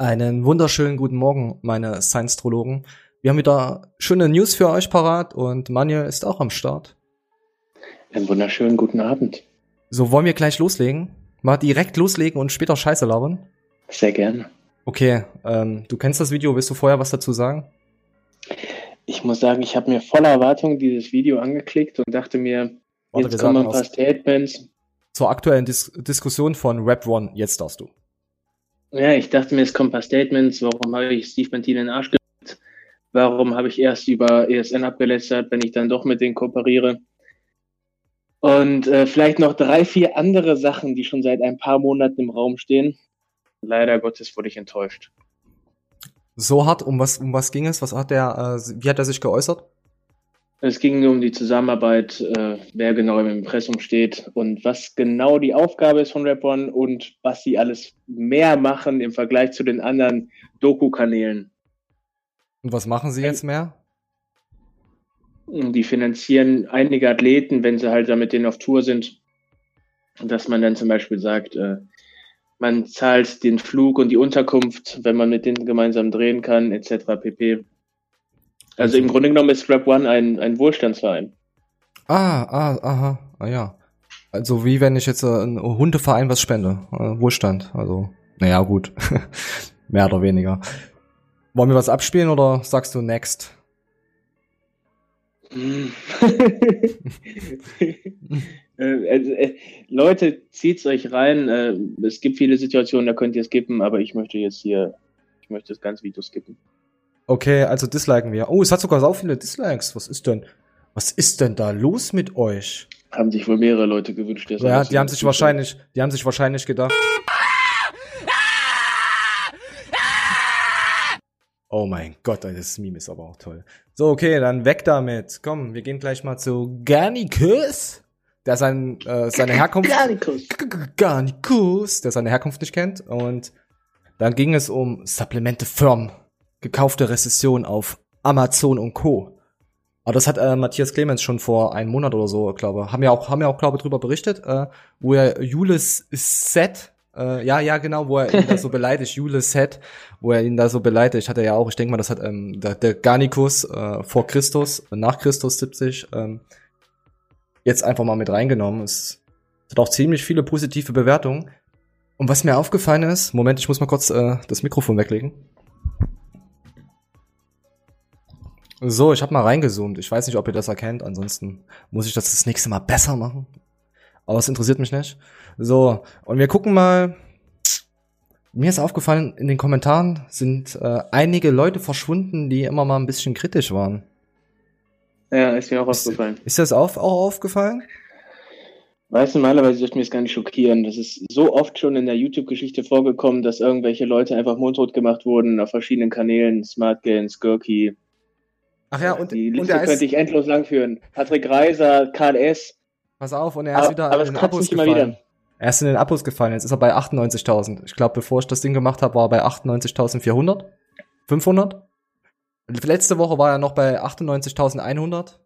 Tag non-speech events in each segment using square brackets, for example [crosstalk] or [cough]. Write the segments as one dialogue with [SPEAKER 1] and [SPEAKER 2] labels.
[SPEAKER 1] Einen wunderschönen guten Morgen, meine Science-Trologen. Wir haben wieder schöne News für euch parat und Manje ist auch am Start.
[SPEAKER 2] Einen wunderschönen guten Abend.
[SPEAKER 1] So, wollen wir gleich loslegen? Mal direkt loslegen und später Scheiße labern?
[SPEAKER 2] Sehr gerne.
[SPEAKER 1] Okay, ähm, du kennst das Video, willst du vorher was dazu sagen?
[SPEAKER 2] Ich muss sagen, ich habe mir voller Erwartung dieses Video angeklickt und dachte mir, Warte, jetzt kommen ein paar Statements.
[SPEAKER 1] Zur aktuellen Dis Diskussion von Rap One, jetzt darfst du.
[SPEAKER 2] Ja, ich dachte mir, es kommen ein paar Statements. Warum habe ich Steve Bentin in den Arsch gelegt? Warum habe ich erst über ESN abgelästert, wenn ich dann doch mit denen kooperiere? Und äh, vielleicht noch drei, vier andere Sachen, die schon seit ein paar Monaten im Raum stehen. Leider Gottes wurde ich enttäuscht.
[SPEAKER 1] So hart, um was, um was ging es? Was hat der, äh, wie hat er sich geäußert?
[SPEAKER 2] Es ging um die Zusammenarbeit, äh, wer genau im Impressum steht und was genau die Aufgabe ist von Rap One und was sie alles mehr machen im Vergleich zu den anderen Doku-Kanälen.
[SPEAKER 1] Und was machen sie jetzt mehr?
[SPEAKER 2] Die finanzieren einige Athleten, wenn sie halt da mit denen auf Tour sind. Dass man dann zum Beispiel sagt, äh, man zahlt den Flug und die Unterkunft, wenn man mit denen gemeinsam drehen kann, etc. pp. Also im Grunde genommen ist Rap One ein, ein Wohlstandsverein.
[SPEAKER 1] Ah, ah, aha, ah ja. Also wie wenn ich jetzt äh, ein Hundeverein was spende. Äh, Wohlstand. Also, naja, gut. [laughs] Mehr oder weniger. Wollen wir was abspielen oder sagst du next? [laughs]
[SPEAKER 2] Äh, also, äh, Leute, zieht's euch rein. Äh, es gibt viele Situationen, da könnt ihr skippen, aber ich möchte jetzt hier, ich möchte das ganze Video skippen.
[SPEAKER 1] Okay, also disliken wir. Oh, es hat sogar so viele Dislikes. Was ist denn? Was ist denn da los mit euch?
[SPEAKER 2] Haben sich wohl mehrere Leute gewünscht.
[SPEAKER 1] Ja, die haben sich wahrscheinlich, die haben sich wahrscheinlich gedacht. Oh mein Gott, das Meme ist aber auch toll. So, okay, dann weg damit. Komm, wir gehen gleich mal zu Garnicus, der sein, äh, seine Herkunft. Garnicus. Garnicus, der seine Herkunft nicht kennt. Und dann ging es um Supplemente Firm gekaufte Rezession auf Amazon und Co. Aber das hat äh, Matthias Clemens schon vor einem Monat oder so, glaube haben ja auch, haben ja auch, glaube drüber berichtet, äh, wo er Jules Set, äh, ja, ja, genau, wo er ihn da so [laughs] beleidigt, Jules Set, wo er ihn da so beleidigt, hat er ja auch, ich denke mal, das hat ähm, der, der Garnicus äh, vor Christus, nach Christus 70, ähm, jetzt einfach mal mit reingenommen. Es hat auch ziemlich viele positive Bewertungen. Und was mir aufgefallen ist, Moment, ich muss mal kurz äh, das Mikrofon weglegen. So, ich habe mal reingezoomt. Ich weiß nicht, ob ihr das erkennt. Ansonsten muss ich das das nächste Mal besser machen. Aber es interessiert mich nicht. So, und wir gucken mal. Mir ist aufgefallen, in den Kommentaren sind äh, einige Leute verschwunden, die immer mal ein bisschen kritisch waren.
[SPEAKER 2] Ja, ist mir auch aufgefallen.
[SPEAKER 1] Ist, ist das auch, auch aufgefallen?
[SPEAKER 2] Weißt du, normalerweise sollte mir das gar nicht schockieren. Das ist so oft schon in der YouTube-Geschichte vorgekommen, dass irgendwelche Leute einfach mundtot gemacht wurden auf verschiedenen Kanälen, Smart Gains, Gurky,
[SPEAKER 1] Ach ja, und,
[SPEAKER 2] die Liste und könnte ich endlos lang führen. Patrick Reiser, KLS.
[SPEAKER 1] Pass auf, und er ist aber, wieder aber in den Abos gefallen. Er ist in den Abos gefallen, jetzt ist er bei 98.000. Ich glaube, bevor ich das Ding gemacht habe, war er bei 98.400. 500. Letzte Woche war er noch bei 98.100.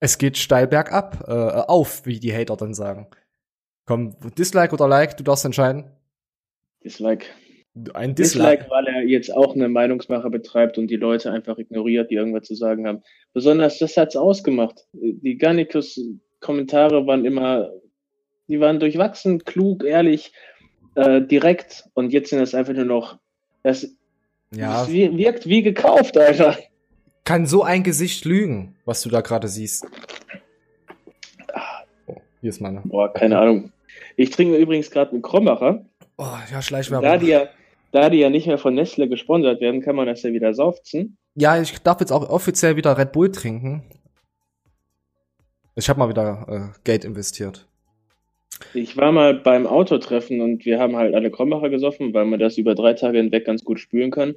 [SPEAKER 1] Es geht steil bergab, äh, auf, wie die Hater dann sagen. Komm, Dislike oder Like, du darfst entscheiden.
[SPEAKER 2] Dislike. Ein Dislike. Dislike, weil er jetzt auch eine Meinungsmache betreibt und die Leute einfach ignoriert, die irgendwas zu sagen haben. Besonders das hat's ausgemacht. Die Garnicus-Kommentare waren immer, die waren durchwachsen, klug, ehrlich, äh, direkt und jetzt sind das einfach nur noch, das, ja. das wirkt wie gekauft, Alter.
[SPEAKER 1] Kann so ein Gesicht lügen, was du da gerade siehst?
[SPEAKER 2] Oh, hier ist meine. Boah, keine Ahnung. Ich trinke übrigens gerade einen Krombacher.
[SPEAKER 1] Oh, ja, Schleichwerbung.
[SPEAKER 2] Da die ja, da die ja nicht mehr von Nestle gesponsert werden, kann man das ja wieder saufzen.
[SPEAKER 1] Ja, ich darf jetzt auch offiziell wieder Red Bull trinken. Ich habe mal wieder äh, Geld investiert.
[SPEAKER 2] Ich war mal beim Autotreffen und wir haben halt alle Krombacher gesoffen, weil man das über drei Tage hinweg ganz gut spülen kann.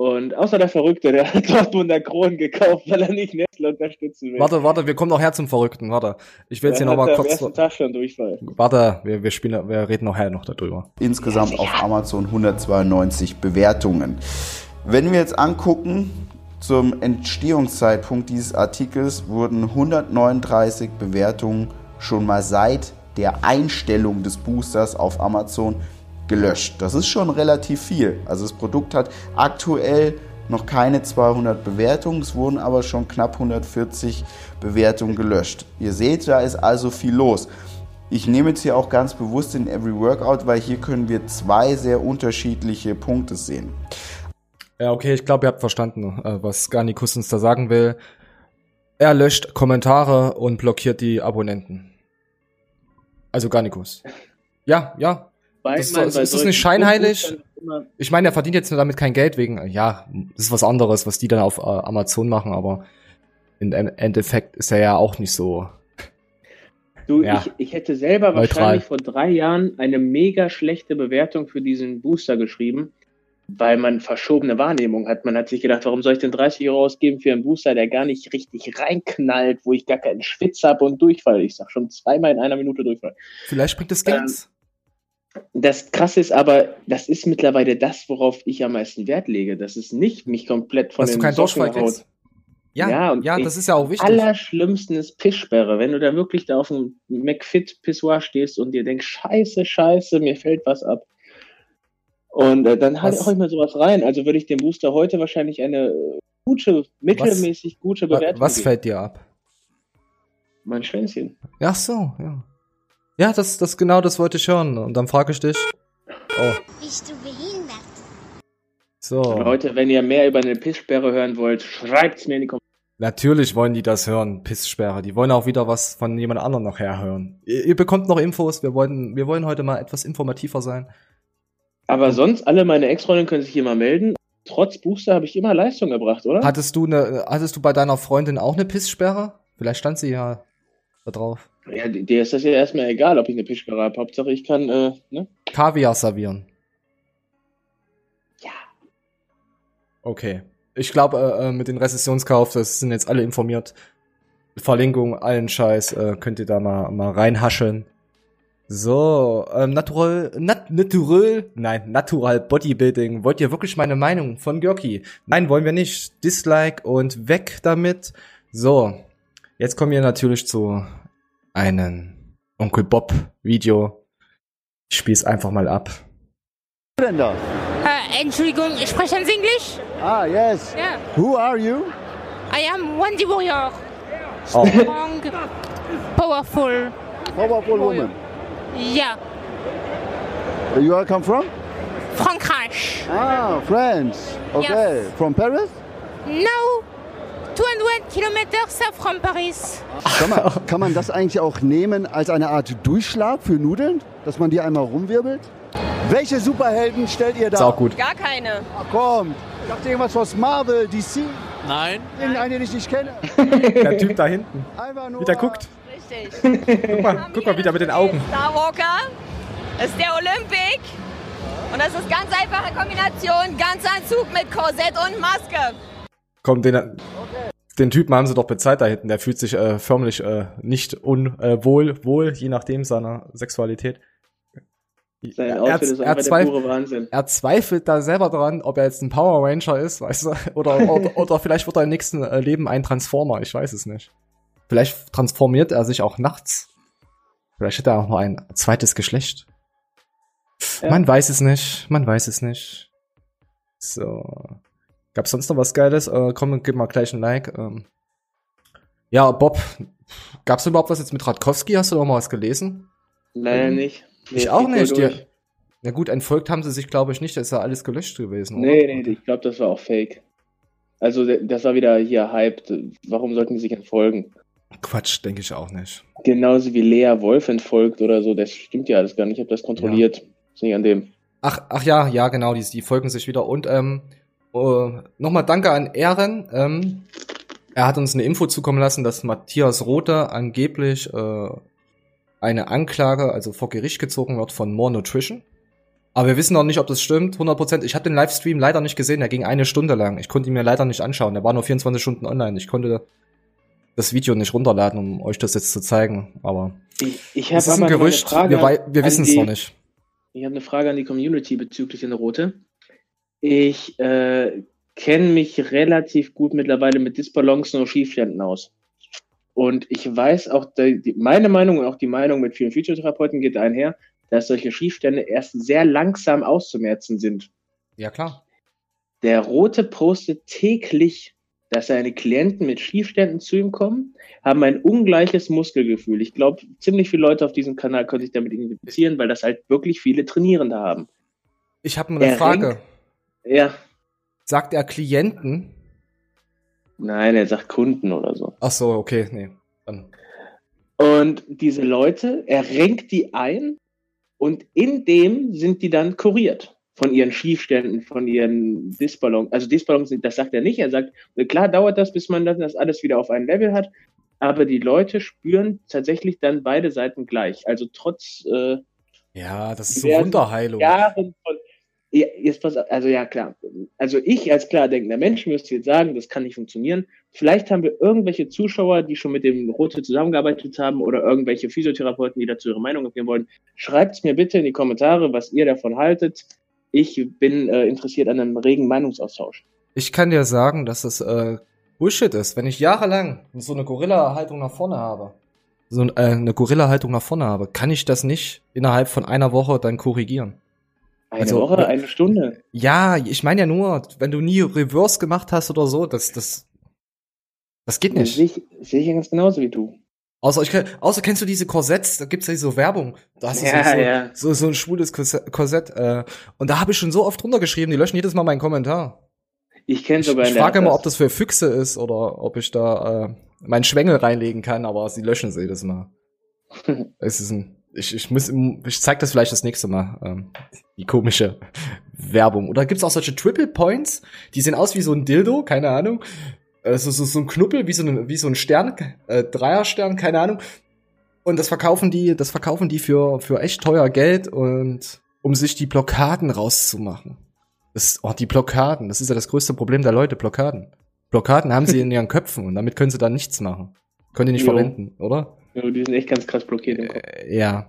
[SPEAKER 2] Und außer der Verrückte, der hat Dortmunder Kronen gekauft, weil er nicht Nestle unterstützen will.
[SPEAKER 1] Warte, warte, wir kommen noch her zum Verrückten. Warte, ich will jetzt hier nochmal kurz.
[SPEAKER 2] Tag schon Durchfall.
[SPEAKER 1] Warte, wir, wir spielen, wir reden noch her noch darüber.
[SPEAKER 3] Insgesamt auf Amazon 192 Bewertungen. Wenn wir jetzt angucken, zum Entstehungszeitpunkt dieses Artikels wurden 139 Bewertungen schon mal seit der Einstellung des Boosters auf Amazon gelöscht. Das ist schon relativ viel. Also das Produkt hat aktuell noch keine 200 Bewertungen, es wurden aber schon knapp 140 Bewertungen gelöscht. Ihr seht, da ist also viel los. Ich nehme jetzt hier auch ganz bewusst den Every Workout, weil hier können wir zwei sehr unterschiedliche Punkte sehen.
[SPEAKER 1] Ja, okay, ich glaube, ihr habt verstanden, äh, was Garnikus uns da sagen will. Er löscht Kommentare und blockiert die Abonnenten. Also Garnikus. Ja, ja. Das, das, ist das nicht scheinheilig? Ich meine, er verdient jetzt nur damit kein Geld wegen, ja, das ist was anderes, was die dann auf äh, Amazon machen, aber im Endeffekt ist er ja auch nicht so. [laughs]
[SPEAKER 2] Du, ja, ich, ich hätte selber neutral. wahrscheinlich vor drei Jahren eine mega schlechte Bewertung für diesen Booster geschrieben, weil man verschobene Wahrnehmung hat. Man hat sich gedacht, warum soll ich denn 30 Euro ausgeben für einen Booster, der gar nicht richtig reinknallt, wo ich gar keinen Schwitz habe und Durchfall. Ich sag schon zweimal in einer Minute Durchfall.
[SPEAKER 1] Vielleicht bringt es Geld.
[SPEAKER 2] Ähm, das Krasse ist aber, das ist mittlerweile das, worauf ich am meisten Wert lege. Das ist nicht mich komplett von
[SPEAKER 1] Dass den du keinen Durchfall kriegst. Ja, ja, und ja das ist ja auch wichtig.
[SPEAKER 2] Allerschlimmsten ist Pisssperre. Wenn du da wirklich da auf dem McFit-Pissoir stehst und dir denkst, scheiße, scheiße, mir fällt was ab. Und äh, dann halt auch immer sowas rein. Also würde ich dem Booster heute wahrscheinlich eine gute, mittelmäßig was, gute Bewertung
[SPEAKER 1] Was geben. fällt dir ab?
[SPEAKER 2] Mein Schwänzchen.
[SPEAKER 1] Ach so, ja. Ja, das, das genau das wollte ich hören. Und dann frage ich dich. Oh. Bist du behindert?
[SPEAKER 2] So. Leute, wenn ihr mehr über eine Pisssperre hören wollt, schreibt's mir in die Kommentare.
[SPEAKER 1] Natürlich wollen die das hören, Pisssperre. Die wollen auch wieder was von jemand anderem noch herhören. Ihr, ihr bekommt noch Infos. Wir wollen, wir wollen heute mal etwas informativer sein.
[SPEAKER 2] Aber sonst, alle meine Ex-Freundinnen können sich hier mal melden. Trotz Booster habe ich immer Leistung gebracht, oder?
[SPEAKER 1] Hattest du eine, hattest du bei deiner Freundin auch eine Pisssperre? Vielleicht stand sie ja da drauf.
[SPEAKER 2] Ja, dir ist das ja erstmal egal, ob ich eine Pisssperre habe. Hauptsache ich kann, äh, ne?
[SPEAKER 1] Kaviar servieren. Ja. Okay. Ich glaube, äh, äh, mit dem Rezessionskauf, das sind jetzt alle informiert. Verlinkung, allen Scheiß, äh, könnt ihr da mal, mal reinhascheln. So, ähm, natural, nat, natural, nein, natural Bodybuilding. Wollt ihr wirklich meine Meinung von Görki? Nein, wollen wir nicht. Dislike und weg damit. So, jetzt kommen wir natürlich zu einem Onkel Bob Video. Ich spiel's einfach mal ab.
[SPEAKER 4] Denn da? Uh, Entschuldigung, sprechen Sie Englisch?
[SPEAKER 5] Ah, yes. Yeah. Who are you?
[SPEAKER 4] I am Wendy Warrior. Oh. Strong, powerful.
[SPEAKER 5] Powerful woman.
[SPEAKER 4] Yeah.
[SPEAKER 5] Where you all come from?
[SPEAKER 4] Frankreich.
[SPEAKER 5] Ah, France. Okay. Yes. From Paris?
[SPEAKER 4] No. 200 Kilometer from Paris.
[SPEAKER 5] Kann man, kann man das eigentlich auch nehmen als eine Art Durchschlag für Nudeln? Dass man die einmal rumwirbelt? Welche Superhelden stellt ihr da?
[SPEAKER 1] Ist auch gut.
[SPEAKER 4] Gar keine.
[SPEAKER 5] Ach komm, ich dachte irgendwas aus Marvel, DC.
[SPEAKER 6] Nein.
[SPEAKER 5] Irgendeinen, den ich nicht kenne. [laughs]
[SPEAKER 1] Der Typ da hinten. Einfach nur. Wie der guckt. Richtig. [laughs] guck mal, guck mal wieder mit den Augen.
[SPEAKER 4] Starwalker. Das ist der Olympic. Und das ist ganz einfache Kombination. Ganzanzug mit Korsett und Maske.
[SPEAKER 1] Komm, den, okay. Den Typen haben sie doch bezahlt da hinten. Der fühlt sich äh, förmlich äh, nicht unwohl, äh, wohl, je nachdem seiner Sexualität.
[SPEAKER 2] Sein Outfit er, ist einfach der pure Wahnsinn.
[SPEAKER 1] Er zweifelt da selber dran, ob er jetzt ein Power Ranger ist, weißt du, [laughs] oder, oder, oder vielleicht wird er im nächsten äh, Leben ein Transformer, ich weiß es nicht. Vielleicht transformiert er sich auch nachts. Vielleicht hat er auch noch ein zweites Geschlecht. Ja. Man weiß es nicht. Man weiß es nicht. So. Gab's sonst noch was Geiles? Äh, komm, gib mal gleich ein Like. Ähm. Ja, Bob, gab's überhaupt was jetzt mit Radkowski? Hast du noch mal was gelesen?
[SPEAKER 2] Leider nicht.
[SPEAKER 1] Nee, ich auch nicht. Die, na gut, entfolgt haben sie sich, glaube ich, nicht. Da ist ja alles gelöscht gewesen.
[SPEAKER 2] Nee, oder? nee, ich glaube, das war auch fake. Also, das war wieder hier hyped. Warum sollten die sich entfolgen?
[SPEAKER 1] Quatsch, denke ich auch nicht.
[SPEAKER 2] Genauso wie Lea Wolf entfolgt oder so, das stimmt ja alles gar nicht. Ich habe das kontrolliert. Ja. Ist nicht an dem.
[SPEAKER 1] Ach, ach ja, ja, genau, die, die folgen sich wieder. Und ähm, uh, nochmal danke an Ehren. Ähm, er hat uns eine Info zukommen lassen, dass Matthias Rother angeblich äh, eine Anklage, also vor Gericht gezogen wird von More Nutrition. Aber wir wissen noch nicht, ob das stimmt, 100%. Ich habe den Livestream leider nicht gesehen, der ging eine Stunde lang. Ich konnte ihn mir leider nicht anschauen, der war nur 24 Stunden online. Ich konnte das Video nicht runterladen, um euch das jetzt zu zeigen. Aber
[SPEAKER 2] ich, ich es
[SPEAKER 1] ist ein Gerücht. Wir, wir wissen es noch nicht.
[SPEAKER 2] Ich habe eine Frage an die Community bezüglich der Rote. Ich äh, kenne mich relativ gut mittlerweile mit Disbalancen und Schiefständen aus. Und ich weiß auch, die, meine Meinung und auch die Meinung mit vielen Physiotherapeuten geht einher, dass solche Schiefstände erst sehr langsam auszumerzen sind.
[SPEAKER 1] Ja, klar.
[SPEAKER 2] Der Rote postet täglich, dass seine Klienten mit Schiefständen zu ihm kommen, haben ein ungleiches Muskelgefühl. Ich glaube, ziemlich viele Leute auf diesem Kanal können sich damit identifizieren, weil das halt wirklich viele Trainierende haben.
[SPEAKER 1] Ich habe eine Frage.
[SPEAKER 2] Ja.
[SPEAKER 1] Sagt er Klienten?
[SPEAKER 2] Nein, er sagt Kunden oder so.
[SPEAKER 1] Ach so, okay, nee. Dann.
[SPEAKER 2] Und diese Leute, er renkt die ein und in dem sind die dann kuriert von ihren Schiefständen, von ihren Disballons. Also Disballons, das sagt er nicht. Er sagt, klar dauert das, bis man das alles wieder auf ein Level hat, aber die Leute spüren tatsächlich dann beide Seiten gleich. Also trotz äh,
[SPEAKER 1] ja, das ist so Wunderheilung.
[SPEAKER 2] Jahren von, ja, jetzt pass, also ja klar. Also ich als klar denkender Mensch müsste jetzt sagen, das kann nicht funktionieren. Vielleicht haben wir irgendwelche Zuschauer, die schon mit dem Rote zusammengearbeitet haben oder irgendwelche Physiotherapeuten, die dazu ihre Meinung geben wollen. Schreibt es mir bitte in die Kommentare, was ihr davon haltet. Ich bin äh, interessiert an einem regen Meinungsaustausch.
[SPEAKER 1] Ich kann dir sagen, dass das äh, Bullshit ist. Wenn ich jahrelang so eine Gorilla-Haltung nach vorne habe, so äh, eine Gorilla-Haltung nach vorne habe, kann ich das nicht innerhalb von einer Woche dann korrigieren.
[SPEAKER 2] Eine also, Woche, eine Stunde.
[SPEAKER 1] Ja, ich meine ja nur, wenn du nie Reverse gemacht hast oder so, das, das, das geht nicht.
[SPEAKER 2] Sehe ich, sehe ich ganz genauso wie du.
[SPEAKER 1] Außer, ich, außer kennst du diese Korsetts, da gibt's ja so Werbung. Da hast du
[SPEAKER 2] ja,
[SPEAKER 1] so,
[SPEAKER 2] ja.
[SPEAKER 1] so, so ein schwules Korsett. Äh, und da habe ich schon so oft runtergeschrieben, die löschen jedes Mal meinen Kommentar.
[SPEAKER 2] Ich kenne sogar
[SPEAKER 1] Ich, ich frage immer, ob das für Füchse ist oder ob ich da äh, meinen Schwengel reinlegen kann, aber sie löschen sie jedes Mal. [laughs] es ist ein ich, ich muss, ich zeig das vielleicht das nächste Mal, ähm, die komische Werbung. Oder gibt's auch solche Triple Points? Die sehen aus wie so ein Dildo, keine Ahnung. Also so, so ein Knuppel, wie so ein, wie so ein Stern, äh, Dreierstern, keine Ahnung. Und das verkaufen die, das verkaufen die für, für echt teuer Geld und um sich die Blockaden rauszumachen. Das, oh, die Blockaden, das ist ja das größte Problem der Leute, Blockaden. Blockaden haben sie in ihren Köpfen und damit können sie dann nichts machen. Können die nicht jo. verwenden, oder?
[SPEAKER 2] Ja, die sind echt ganz krass blockiert im Kopf.
[SPEAKER 1] Äh, ja.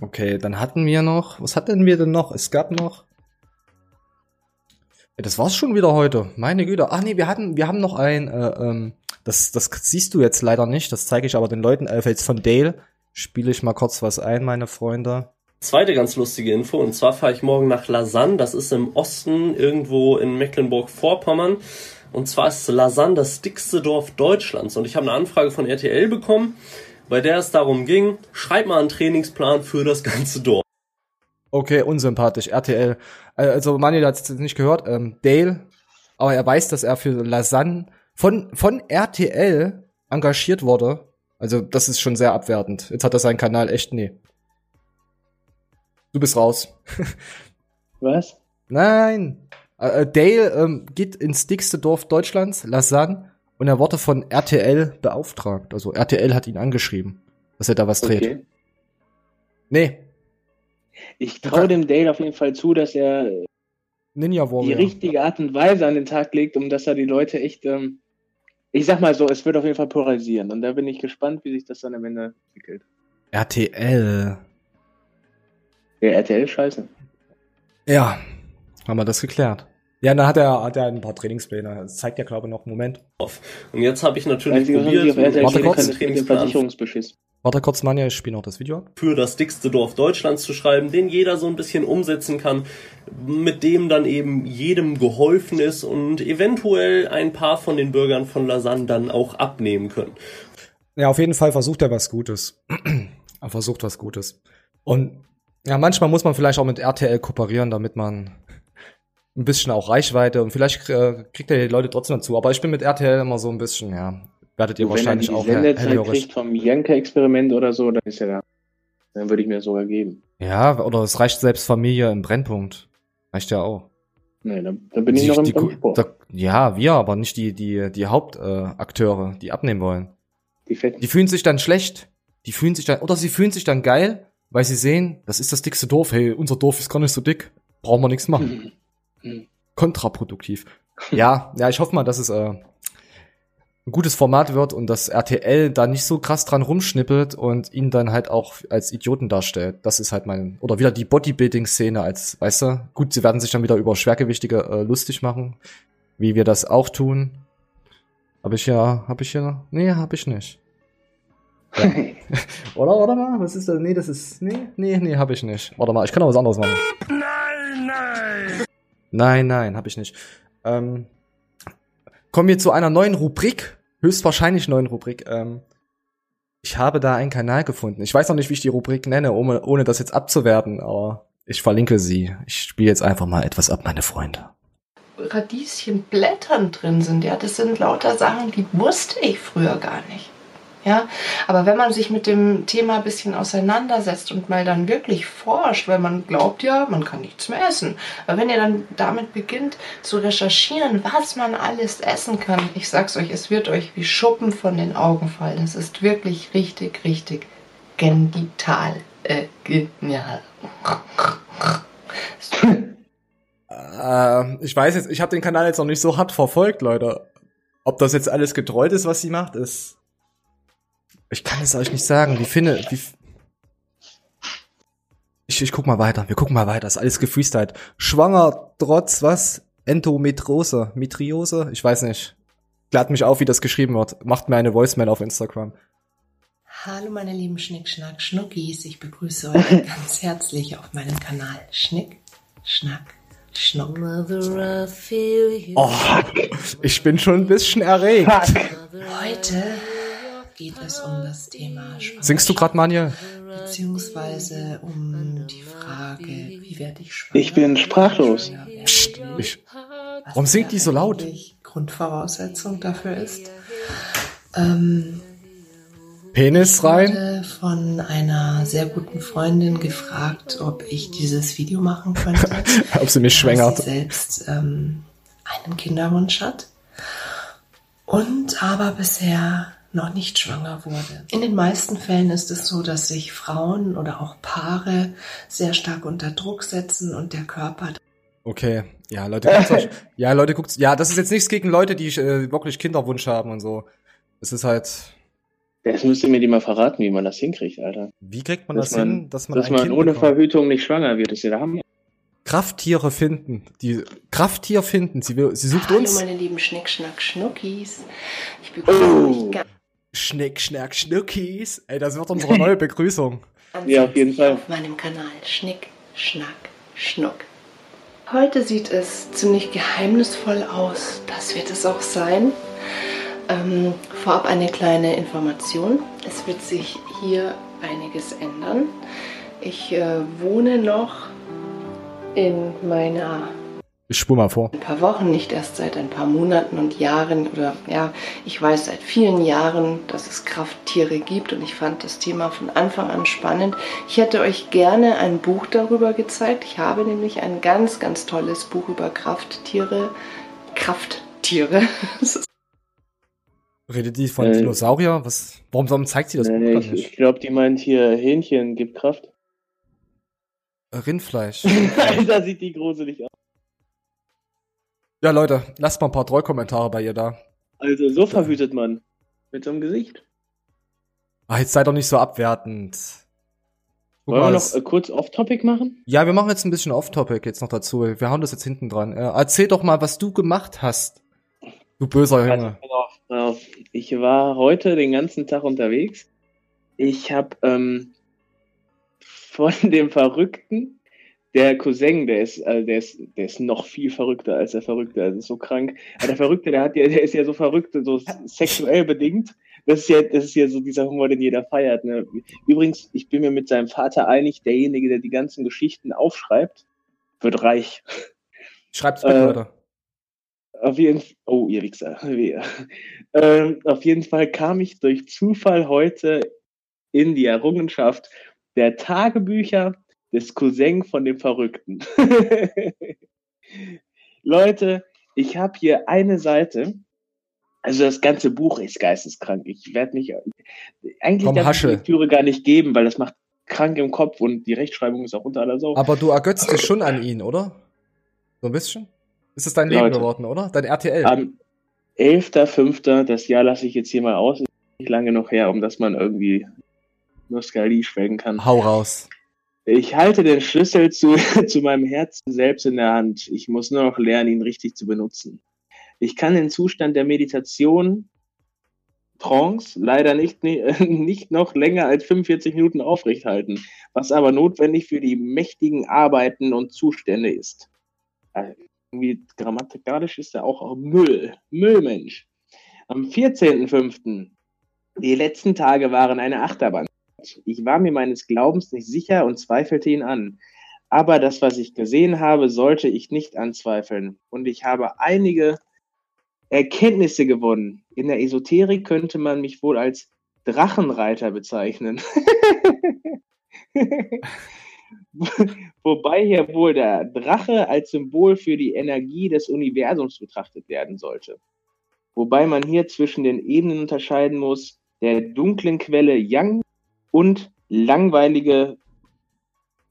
[SPEAKER 1] Okay, dann hatten wir noch. Was hatten wir denn noch? Es gab noch. Ja, das war's schon wieder heute. Meine Güte. Ach nee, wir hatten, wir haben noch ein. Äh, ähm, das, das siehst du jetzt leider nicht. Das zeige ich aber den Leuten. Äh, jetzt von Dale spiele ich mal kurz was ein, meine Freunde.
[SPEAKER 6] Zweite ganz lustige Info, und zwar fahre ich morgen nach Lausanne, das ist im Osten, irgendwo in Mecklenburg-Vorpommern. Und zwar ist Lausanne das dickste Dorf Deutschlands. Und ich habe eine Anfrage von RTL bekommen, bei der es darum ging, schreib mal einen Trainingsplan für das ganze Dorf.
[SPEAKER 1] Okay, unsympathisch, RTL. Äh, also Manuel hat es nicht gehört, ähm, Dale, aber er weiß, dass er für Lausanne von, von RTL engagiert wurde. Also das ist schon sehr abwertend. Jetzt hat er seinen Kanal echt, nee. Du bist raus. [laughs]
[SPEAKER 2] Was?
[SPEAKER 1] Nein. Äh, äh, Dale ähm, geht ins dickste Dorf Deutschlands, Lausanne, und er wurde von RTL beauftragt. Also RTL hat ihn angeschrieben, dass er da was dreht. Okay. Nee.
[SPEAKER 2] Ich traue dem Dale auf jeden Fall zu, dass er
[SPEAKER 1] Ninja Warrior.
[SPEAKER 2] die richtige Art und Weise an den Tag legt, um dass er die Leute echt, ähm, ich sag mal so, es wird auf jeden Fall polarisieren. Und da bin ich gespannt, wie sich das dann am Ende entwickelt.
[SPEAKER 1] RTL.
[SPEAKER 2] Ja, RTL scheiße.
[SPEAKER 1] Ja, haben wir das geklärt. Ja, dann hat er, hat er ein paar Trainingspläne. Das zeigt ja, glaube ich, noch einen Moment.
[SPEAKER 6] Und jetzt habe ich natürlich
[SPEAKER 2] also, probiert,
[SPEAKER 1] warte kurz. Warte kurz, Manja, ich spiele noch das Video
[SPEAKER 6] Für das dickste Dorf Deutschlands zu schreiben, den jeder so ein bisschen umsetzen kann, mit dem dann eben jedem geholfen ist und eventuell ein paar von den Bürgern von Lausanne dann auch abnehmen können.
[SPEAKER 1] Ja, auf jeden Fall versucht er was Gutes. [clears throat] er versucht was Gutes. Und ja, manchmal muss man vielleicht auch mit RTL kooperieren, damit man ein bisschen auch Reichweite und vielleicht äh, kriegt er die Leute trotzdem dazu. Aber ich bin mit RTL immer so ein bisschen, ja, werdet ihr Wenn wahrscheinlich er die auch
[SPEAKER 2] Sendezeit kriegt vom Janka-Experiment oder so, dann ist er da. Dann würde ich mir sogar geben.
[SPEAKER 1] Ja, oder es reicht selbst Familie im Brennpunkt. Reicht ja auch.
[SPEAKER 2] Nee, da, da bin ich noch im die,
[SPEAKER 1] da, Ja, wir, aber nicht die, die, die Hauptakteure, äh, die abnehmen wollen. Die, Fetten. die fühlen sich dann schlecht. Die fühlen sich dann, oder sie fühlen sich dann geil, weil sie sehen, das ist das dickste Dorf. Hey, unser Dorf ist gar nicht so dick. Brauchen wir nichts machen. [laughs] kontraproduktiv. ja, ja, ich hoffe mal, dass es äh, ein gutes Format wird und dass RTL da nicht so krass dran rumschnippelt und ihn dann halt auch als Idioten darstellt. Das ist halt mein oder wieder die Bodybuilding-Szene als, weißt du, gut, sie werden sich dann wieder über Schwergewichtige äh, lustig machen, wie wir das auch tun. Hab ich ja, hab ich ja, nee, hab ich nicht. Ja. [laughs] oder, warte mal, was ist das? Nee, das ist. Nee, nee, nee, hab ich nicht. Warte mal, ich kann auch was anderes machen. Nein, nein! Nein, nein, hab ich nicht. Ähm, kommen wir zu einer neuen Rubrik. Höchstwahrscheinlich neuen Rubrik. Ähm, ich habe da einen Kanal gefunden. Ich weiß noch nicht, wie ich die Rubrik nenne, ohne, ohne das jetzt abzuwerten, aber ich verlinke sie. Ich spiele jetzt einfach mal etwas ab, meine Freunde.
[SPEAKER 7] Radieschenblättern drin sind. Ja, das sind lauter Sachen, die wusste ich früher gar nicht. Ja, aber wenn man sich mit dem Thema ein bisschen auseinandersetzt und mal dann wirklich forscht, weil man glaubt ja, man kann nichts mehr essen. Aber wenn ihr dann damit beginnt zu recherchieren, was man alles essen kann, ich sag's euch, es wird euch wie Schuppen von den Augen fallen. Es ist wirklich richtig, richtig genital. Äh, genial.
[SPEAKER 1] äh, ich weiß jetzt, ich habe den Kanal jetzt noch nicht so hart verfolgt, Leute. Ob das jetzt alles getrollt ist, was sie macht, ist. Ich kann es euch nicht sagen. Wie finde, wie. Ich, ich guck mal weiter. Wir gucken mal weiter. ist alles gefreestylt. Schwanger trotz was? Endometrose, Mitriose? Ich weiß nicht. Klärt mich auf, wie das geschrieben wird. Macht mir eine Voicemail auf Instagram.
[SPEAKER 7] Hallo meine lieben Schnick, Schnack, Schnuckis. Ich begrüße euch [laughs] ganz herzlich auf meinem Kanal Schnick, Schnack, Schnuck.
[SPEAKER 1] Oh, ich bin schon ein bisschen erregt.
[SPEAKER 7] Heute geht es um das Thema
[SPEAKER 1] Schwangerschaft. Singst du gerade, Manja?
[SPEAKER 7] Beziehungsweise um die Frage, wie werde ich schwanger?
[SPEAKER 2] Ich bin sprachlos.
[SPEAKER 1] Psst, ich, warum singt die so laut?
[SPEAKER 7] Grundvoraussetzung dafür ist. Ähm,
[SPEAKER 1] Penis rein? Ich
[SPEAKER 7] wurde von einer sehr guten Freundin gefragt, ob ich dieses Video machen könnte. [laughs]
[SPEAKER 1] ob sie mich schwängert.
[SPEAKER 7] Sie selbst ähm, einen Kinderwunsch hat. Und aber bisher noch nicht schwanger wurde. In den meisten Fällen ist es so, dass sich Frauen oder auch Paare sehr stark unter Druck setzen und der Körper.
[SPEAKER 1] Okay, ja, Leute, guckt's euch. [laughs] Ja, Leute, guckt's. Ja, das ist jetzt nichts gegen Leute, die äh, wirklich Kinderwunsch haben und so. Es ist halt.
[SPEAKER 2] Das müsst ihr mir die mal verraten, wie man das hinkriegt, Alter.
[SPEAKER 1] Wie kriegt man dass das man, hin,
[SPEAKER 2] dass man, dass man kind ohne bekommt? Verhütung nicht schwanger wird? Das ist ja der Hammer.
[SPEAKER 1] Krafttiere finden. Die Krafttier finden. Sie, will, sie sucht Hallo, uns.
[SPEAKER 7] Hallo meine lieben Schnick, Schnack, Schnuckis. Ich begrüße oh.
[SPEAKER 1] euch Schnick, Schnack, Schnuckis. Ey, das wird unsere neue Begrüßung.
[SPEAKER 2] ja, auf jeden Fall.
[SPEAKER 7] Auf meinem Kanal Schnick, Schnack, Schnuck. Heute sieht es ziemlich geheimnisvoll aus. Das wird es auch sein. Ähm, vorab eine kleine Information. Es wird sich hier einiges ändern. Ich äh, wohne noch in meiner
[SPEAKER 1] ich spur mal vor.
[SPEAKER 7] Ein paar Wochen, nicht erst seit ein paar Monaten und Jahren oder ja, ich weiß seit vielen Jahren, dass es Krafttiere gibt und ich fand das Thema von Anfang an spannend. Ich hätte euch gerne ein Buch darüber gezeigt. Ich habe nämlich ein ganz, ganz tolles Buch über Krafttiere. Krafttiere. [laughs]
[SPEAKER 1] Redet die von äh, Dinosaurier? Was, warum, warum zeigt sie das
[SPEAKER 2] Buch
[SPEAKER 1] nee,
[SPEAKER 2] nicht? Ich glaube, die meint hier, Hähnchen gibt Kraft.
[SPEAKER 1] Rindfleisch. [laughs]
[SPEAKER 2] da sieht die gruselig aus.
[SPEAKER 1] Ja, Leute, lasst mal ein paar Trollkommentare bei ihr da.
[SPEAKER 2] Also, so verhütet man. Mit so einem Gesicht.
[SPEAKER 1] Ach, jetzt sei doch nicht so abwertend.
[SPEAKER 2] Guck Wollen wir noch äh, kurz off-topic machen?
[SPEAKER 1] Ja, wir machen jetzt ein bisschen off-topic jetzt noch dazu. Wir hauen das jetzt hinten dran. Äh, erzähl doch mal, was du gemacht hast. Du böser Junge.
[SPEAKER 2] Also, ich war heute den ganzen Tag unterwegs. Ich habe ähm, [laughs] von dem Verrückten der Cousin, der ist, äh, der ist, der ist noch viel verrückter als der Verrückte. Ist so krank. Aber der Verrückte, der hat ja, der ist ja so verrückt, so sexuell bedingt. Das ist ja, das ist ja so dieser Humor, den jeder feiert. Ne? Übrigens, ich bin mir mit seinem Vater einig, derjenige, der die ganzen Geschichten aufschreibt, wird reich.
[SPEAKER 1] Schreibt's bitte, äh, Leute.
[SPEAKER 2] Auf jeden Fall, oh, ihr Wichser. [laughs] äh, auf jeden Fall kam ich durch Zufall heute in die Errungenschaft der Tagebücher des Cousin von dem Verrückten. [laughs] Leute, ich habe hier eine Seite. Also das ganze Buch ist geisteskrank. Ich werde mich eigentlich
[SPEAKER 1] Komm, darf
[SPEAKER 2] die Lektüre gar nicht geben, weil das macht krank im Kopf und die Rechtschreibung ist auch unter aller Sau.
[SPEAKER 1] Aber du ergötzt dich schon an ihn, oder? So ein bisschen? Ist es dein Leben Leute, geworden, oder? Dein RTL?
[SPEAKER 2] Am 11.05. das Jahr lasse ich jetzt hier mal aus. Ist nicht lange noch her, um dass man irgendwie Nostalgie schwelgen kann.
[SPEAKER 1] Hau raus.
[SPEAKER 2] Ich halte den Schlüssel zu, [laughs] zu meinem Herzen selbst in der Hand. Ich muss nur noch lernen, ihn richtig zu benutzen. Ich kann den Zustand der Meditation Trance leider nicht, [laughs] nicht noch länger als 45 Minuten aufrecht halten, was aber notwendig für die mächtigen Arbeiten und Zustände ist. Also, irgendwie grammatikalisch ist er auch Müll. Müllmensch. Am 14.05. Die letzten Tage waren eine Achterbahn. Ich war mir meines Glaubens nicht sicher und zweifelte ihn an. Aber das, was ich gesehen habe, sollte ich nicht anzweifeln. Und ich habe einige Erkenntnisse gewonnen. In der Esoterik könnte man mich wohl als Drachenreiter bezeichnen. [laughs] Wobei hier wohl der Drache als Symbol für die Energie des Universums betrachtet werden sollte. Wobei man hier zwischen den Ebenen unterscheiden muss, der dunklen Quelle Yang und langweilige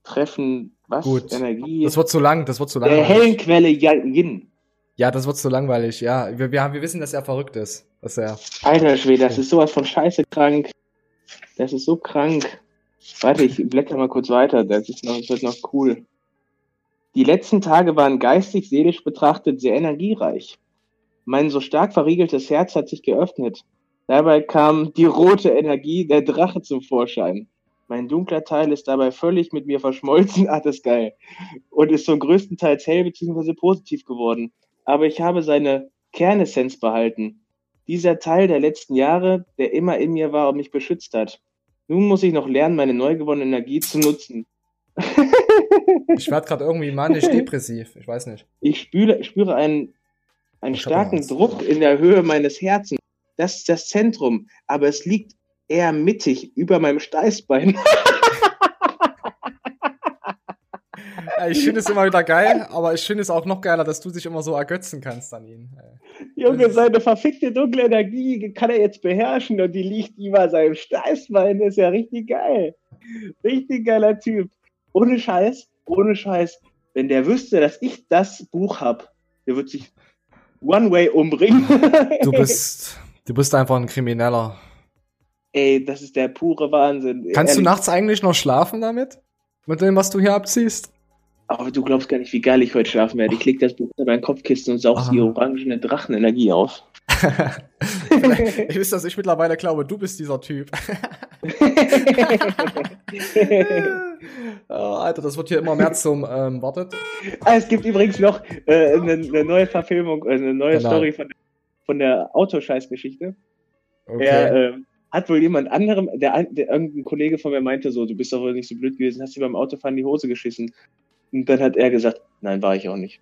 [SPEAKER 2] Treffen, was?
[SPEAKER 1] Gut. Energie. Das wird zu lang, das wird zu lang.
[SPEAKER 2] Der hellen Quelle Yin.
[SPEAKER 1] Ja, das wird zu langweilig, ja. Wir, wir, wir wissen, dass er verrückt ist. Dass er
[SPEAKER 2] Alter Schwede, das ist sowas von scheiße krank. Das ist so krank. Warte, ich blätter mal kurz weiter. Das, ist noch, das wird noch cool. Die letzten Tage waren geistig, seelisch betrachtet sehr energiereich. Mein so stark verriegeltes Herz hat sich geöffnet. Dabei kam die rote Energie der Drache zum Vorschein. Mein dunkler Teil ist dabei völlig mit mir verschmolzen. [laughs] Ah, das ist geil. Und ist so größtenteils hell bzw. positiv geworden aber ich habe seine Kernessenz behalten. Dieser Teil der letzten Jahre, der immer in mir war und mich beschützt hat. Nun muss ich noch lernen, meine neu gewonnene Energie zu nutzen. [laughs]
[SPEAKER 1] ich werde gerade irgendwie manisch-depressiv. Ich weiß nicht.
[SPEAKER 2] Ich spüre, spüre einen, einen starken Druck in der Höhe meines Herzens. Das ist das Zentrum, aber es liegt eher mittig über meinem Steißbein. [laughs]
[SPEAKER 1] ich finde es immer wieder geil, aber ich finde es auch noch geiler, dass du dich immer so ergötzen kannst an ihn.
[SPEAKER 2] Junge, seine verfickte dunkle Energie kann er jetzt beherrschen und die liegt über seinem Steißbein. Das ist ja richtig geil. Richtig geiler Typ. Ohne Scheiß, ohne Scheiß. Wenn der wüsste, dass ich das Buch habe, der wird sich One Way umbringen.
[SPEAKER 1] du bist, du bist einfach ein Krimineller.
[SPEAKER 2] Ey, das ist der pure Wahnsinn.
[SPEAKER 1] Kannst Ehrlich. du nachts eigentlich noch schlafen damit? Mit dem, was du hier abziehst?
[SPEAKER 2] Aber du glaubst gar nicht, wie geil ich heute schlafen werde. Ich leg das Buch in mein Kopfkissen und saug die orangene Drachenenergie auf. [laughs]
[SPEAKER 1] ich wüsste, dass ich mittlerweile glaube, du bist dieser Typ. [laughs] oh, Alter, das wird hier immer mehr zum ähm, wartet.
[SPEAKER 2] Ah, es gibt übrigens noch äh, eine, eine, neue Verfilmung, äh, eine neue genau. Story von, von der Autoscheißgeschichte. Okay. Er äh, hat wohl jemand anderem, der, der irgendein Kollege von mir meinte so, du bist doch wohl nicht so blöd gewesen, hast dir beim Autofahren die Hose geschissen. Und dann hat er gesagt, nein, war ich auch nicht.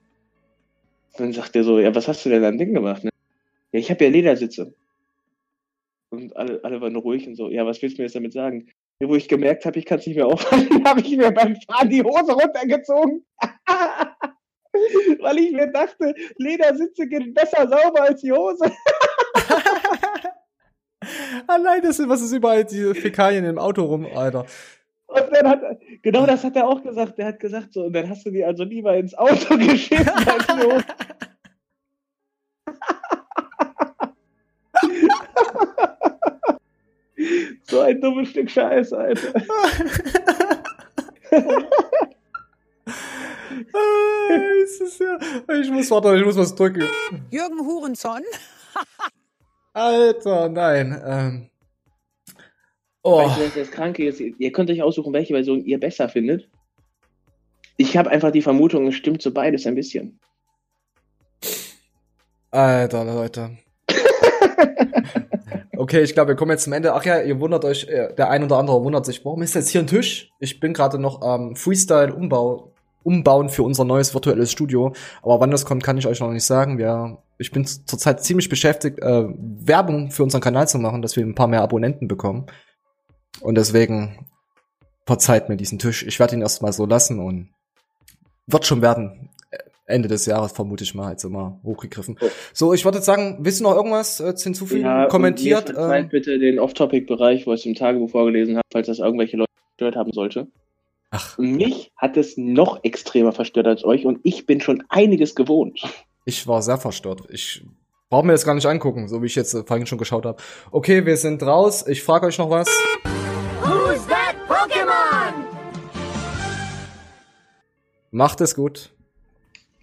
[SPEAKER 2] dann sagt er so, ja, was hast du denn an Ding gemacht? Ne? Ja, ich habe ja Ledersitze. Und alle, alle waren ruhig und so, ja, was willst du mir jetzt damit sagen? Ja, wo ich gemerkt habe, ich kann es nicht mehr aufhalten, [laughs] habe ich mir beim Fahren die Hose runtergezogen. [laughs] [laughs] Weil ich mir dachte, Ledersitze gehen besser sauber als die Hose. [laughs]
[SPEAKER 1] Allein das ist, was ist überall diese Fäkalien im Auto rum, Alter.
[SPEAKER 2] Und dann hat, genau das hat er auch gesagt. Der hat gesagt so, und dann hast du die also lieber ins Auto [laughs] geschissen als los. so ein dummes Stück Scheiß, Alter.
[SPEAKER 1] Ich muss, warte, ich muss was drücken.
[SPEAKER 8] Jürgen Hurenson.
[SPEAKER 1] Alter, nein. Ähm,
[SPEAKER 2] Oh. Weißt du, was das Kranke ist? Ihr könnt euch aussuchen, welche Version ihr besser findet. Ich habe einfach die Vermutung, es stimmt so beides ein bisschen.
[SPEAKER 1] Alter, Leute. [laughs] okay, ich glaube, wir kommen jetzt zum Ende. Ach ja, ihr wundert euch, äh, der ein oder andere wundert sich, warum ist jetzt hier ein Tisch? Ich bin gerade noch am ähm, Freestyle-Umbau umbauen für unser neues virtuelles Studio. Aber wann das kommt, kann ich euch noch nicht sagen. Wir, ich bin zurzeit ziemlich beschäftigt, äh, Werbung für unseren Kanal zu machen, dass wir ein paar mehr Abonnenten bekommen. Und deswegen verzeiht mir diesen Tisch. Ich werde ihn erstmal so lassen und wird schon werden. Ende des Jahres vermute ich mal, jetzt immer hochgegriffen. So, ich würde sagen, willst du noch irgendwas äh, hinzufügen? Ja, Kommentiert?
[SPEAKER 2] Verzeiht ähm, bitte den Off-Topic-Bereich, wo ich es im Tagebuch vorgelesen habe, falls das irgendwelche Leute gestört haben sollte. Ach. Mich hat es noch extremer verstört als euch und ich bin schon einiges gewohnt.
[SPEAKER 1] Ich war sehr verstört. Ich brauche mir das gar nicht angucken, so wie ich jetzt äh, vorhin schon geschaut habe. Okay, wir sind raus. Ich frage euch noch was. Macht es gut.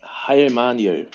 [SPEAKER 2] Heil Manuel.